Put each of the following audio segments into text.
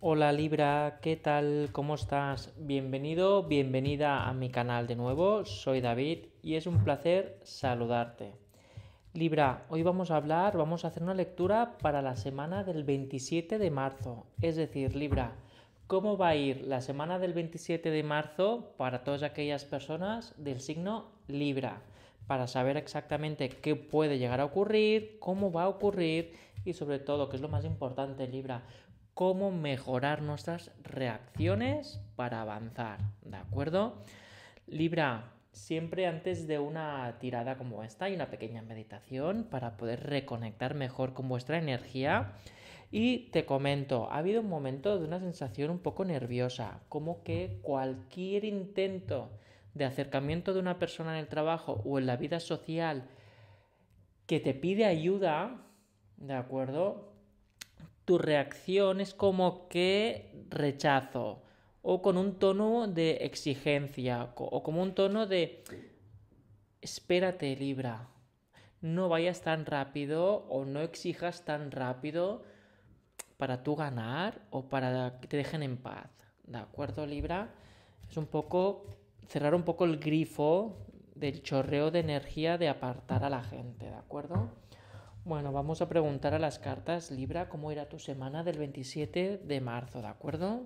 Hola Libra, ¿qué tal? ¿Cómo estás? Bienvenido, bienvenida a mi canal de nuevo. Soy David y es un placer saludarte. Libra, hoy vamos a hablar, vamos a hacer una lectura para la semana del 27 de marzo. Es decir, Libra, ¿cómo va a ir la semana del 27 de marzo para todas aquellas personas del signo Libra? Para saber exactamente qué puede llegar a ocurrir, cómo va a ocurrir y sobre todo, que es lo más importante, Libra, cómo mejorar nuestras reacciones para avanzar, ¿de acuerdo? Libra, siempre antes de una tirada como esta hay una pequeña meditación para poder reconectar mejor con vuestra energía. Y te comento, ha habido un momento de una sensación un poco nerviosa, como que cualquier intento de acercamiento de una persona en el trabajo o en la vida social que te pide ayuda, ¿de acuerdo? Tu reacción es como que rechazo o con un tono de exigencia o como un tono de espérate Libra, no vayas tan rápido o no exijas tan rápido para tú ganar o para que te dejen en paz. ¿De acuerdo Libra? Es un poco cerrar un poco el grifo del chorreo de energía de apartar a la gente, ¿de acuerdo? Bueno, vamos a preguntar a las cartas Libra cómo irá tu semana del 27 de marzo, ¿de acuerdo?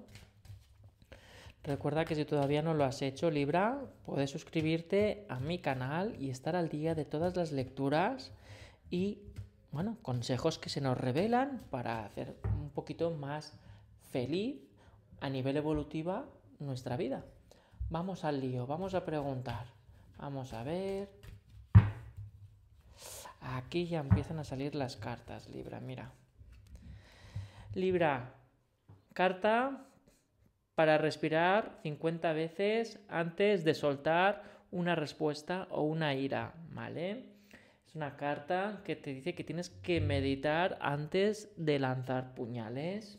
Recuerda que si todavía no lo has hecho, Libra, puedes suscribirte a mi canal y estar al día de todas las lecturas y, bueno, consejos que se nos revelan para hacer un poquito más feliz a nivel evolutiva nuestra vida. Vamos al lío, vamos a preguntar. Vamos a ver. Aquí ya empiezan a salir las cartas, Libra, mira. Libra, carta para respirar 50 veces antes de soltar una respuesta o una ira, ¿vale? Es una carta que te dice que tienes que meditar antes de lanzar puñales.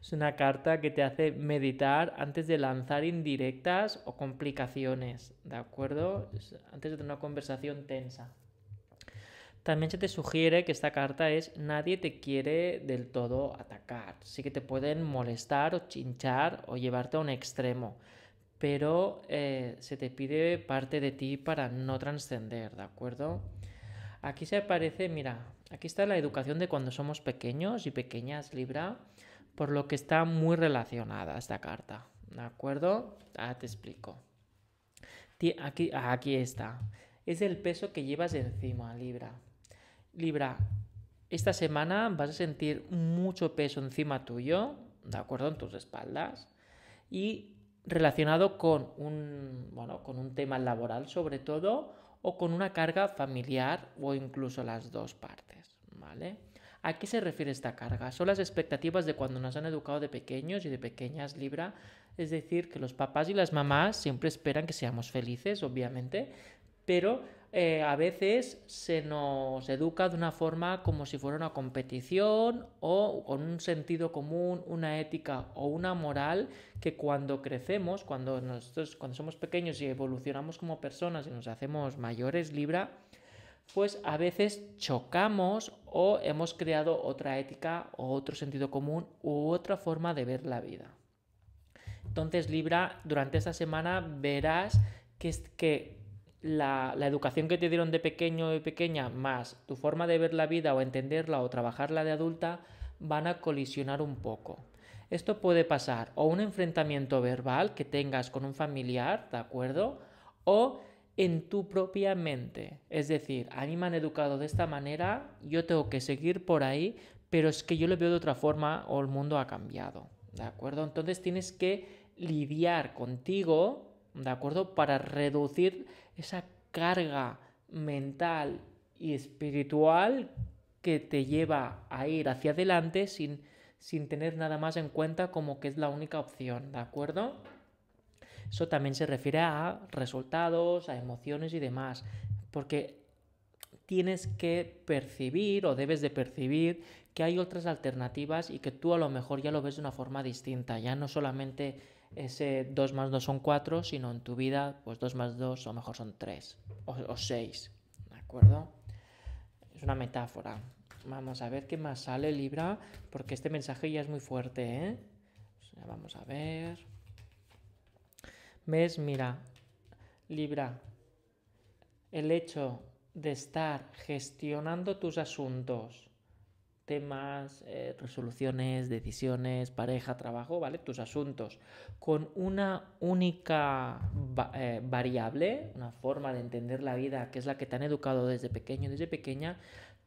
Es una carta que te hace meditar antes de lanzar indirectas o complicaciones, ¿de acuerdo? Antes de tener una conversación tensa. También se te sugiere que esta carta es nadie te quiere del todo atacar. Sí que te pueden molestar o chinchar o llevarte a un extremo, pero eh, se te pide parte de ti para no trascender, ¿de acuerdo? Aquí se aparece, mira, aquí está la educación de cuando somos pequeños y pequeñas, Libra, por lo que está muy relacionada esta carta, ¿de acuerdo? Ah, te explico. Aquí, aquí está. Es el peso que llevas encima, Libra. Libra, esta semana vas a sentir mucho peso encima tuyo, ¿de acuerdo? En tus espaldas. Y relacionado con un, bueno, con un tema laboral sobre todo, o con una carga familiar o incluso las dos partes, ¿vale? ¿A qué se refiere esta carga? Son las expectativas de cuando nos han educado de pequeños y de pequeñas Libra, es decir, que los papás y las mamás siempre esperan que seamos felices, obviamente, pero eh, a veces se nos educa de una forma como si fuera una competición o con un sentido común, una ética o una moral que cuando crecemos, cuando, nosotros, cuando somos pequeños y evolucionamos como personas y nos hacemos mayores, Libra, pues a veces chocamos o hemos creado otra ética o otro sentido común u otra forma de ver la vida. Entonces, Libra, durante esta semana verás que, que la, educación que te dieron de pequeño y pequeña más tu forma de ver la vida o entenderla o trabajarla de adulta van a colisionar un poco. Esto puede pasar o un enfrentamiento verbal que tengas con un familiar, ¿de acuerdo? O en tu propia mente. Es decir, a mí me han educado de esta manera, yo tengo que seguir por ahí, pero es que yo lo veo de otra forma o el mundo ha cambiado. ¿De acuerdo? Entonces tienes que lidiar contigo ¿de acuerdo? Para reducir esa carga mental y espiritual que te lleva a ir hacia adelante sin, sin tener nada más en cuenta como que es la única opción, ¿de acuerdo? Eso también se refiere a resultados, a emociones y demás, porque tienes que percibir o debes de percibir que hay otras alternativas y que tú a lo mejor ya lo ves de una forma distinta, ya no solamente ese 2 más 2 son 4, sino en tu vida, pues 2 más 2 o mejor son 3 o, 6, ¿de acuerdo? Es una metáfora. Vamos a ver qué más sale Libra, porque este mensaje ya es muy fuerte, ¿eh? vamos a ver. ¿Ves? Mira, Libra, el hecho de estar gestionando tus asuntos, temas, eh, resoluciones, decisiones, pareja, trabajo, ¿vale? Tus asuntos, con una única eh, variable, una forma de entender la vida, que es la que te han educado desde pequeño, desde pequeña,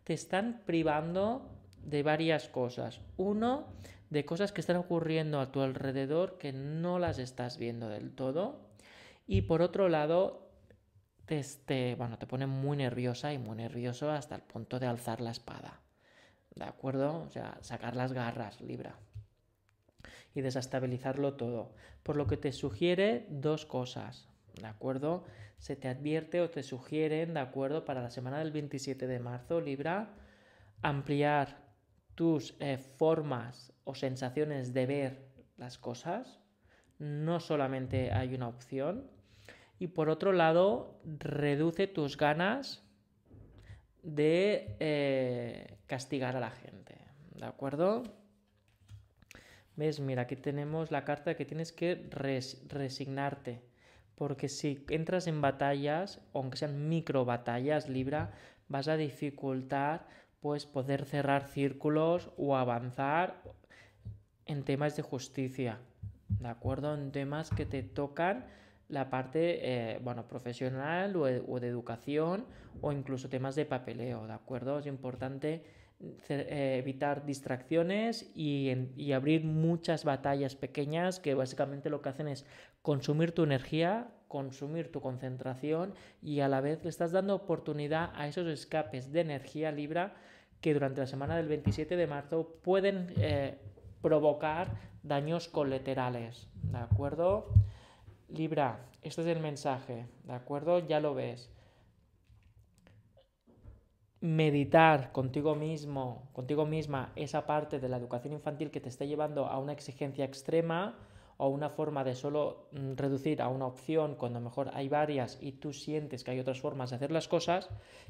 te están privando de varias cosas. Uno, de cosas que están ocurriendo a tu alrededor que no las estás viendo del todo. Y por otro lado, te, bueno, te pone muy nerviosa y muy nervioso hasta el punto de alzar la espada. ¿De acuerdo? O sea, sacar las garras, Libra. Y desestabilizarlo todo. Por lo que te sugiere dos cosas. ¿De acuerdo? Se te advierte o te sugieren, ¿de acuerdo? Para la semana del 27 de marzo, Libra, ampliar tus eh, formas o sensaciones de ver las cosas. No solamente hay una opción. Y por otro lado, reduce tus ganas de eh, castigar a la gente. ¿De acuerdo? ¿Ves? Mira, aquí tenemos la carta que tienes que resignarte. Porque si entras en batallas, aunque sean micro batallas, Libra, vas a dificultar pues poder cerrar círculos o avanzar en temas de justicia, ¿de acuerdo? En temas que te tocan la parte, eh, bueno, profesional o, de educación o incluso temas de papeleo, ¿de acuerdo? Es importante eh, evitar distracciones y, y, abrir muchas batallas pequeñas que básicamente lo que hacen es consumir tu energía, consumir tu concentración y a la vez le estás dando oportunidad a esos escapes de energía libra que durante la semana del 27 de marzo pueden eh, provocar daños colaterales, ¿de acuerdo? Libra, este es el mensaje, ¿de acuerdo? Ya lo ves. Meditar contigo mismo, contigo misma, esa parte de la educación infantil que te está llevando a una exigencia extrema o una forma de solo mm, reducir a una opción cuando mejor hay varias y tú sientes que hay otras formas de hacer las cosas.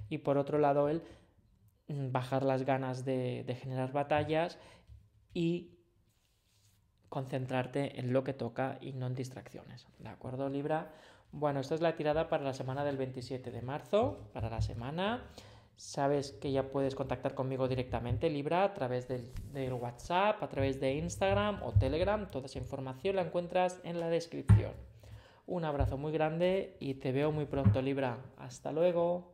Y por otro lado, el Mm, bajar las ganas de, generar batallas y concentrarte en lo que toca y no en distracciones. ¿De acuerdo, Libra? Bueno, esta es la tirada para la semana del 27 de marzo, para la semana. Sabes que ya puedes contactar conmigo directamente, Libra, a través del, WhatsApp, a través de Instagram o Telegram. Toda esa información la encuentras en la descripción. Un abrazo muy grande y te veo muy pronto, Libra. Hasta luego.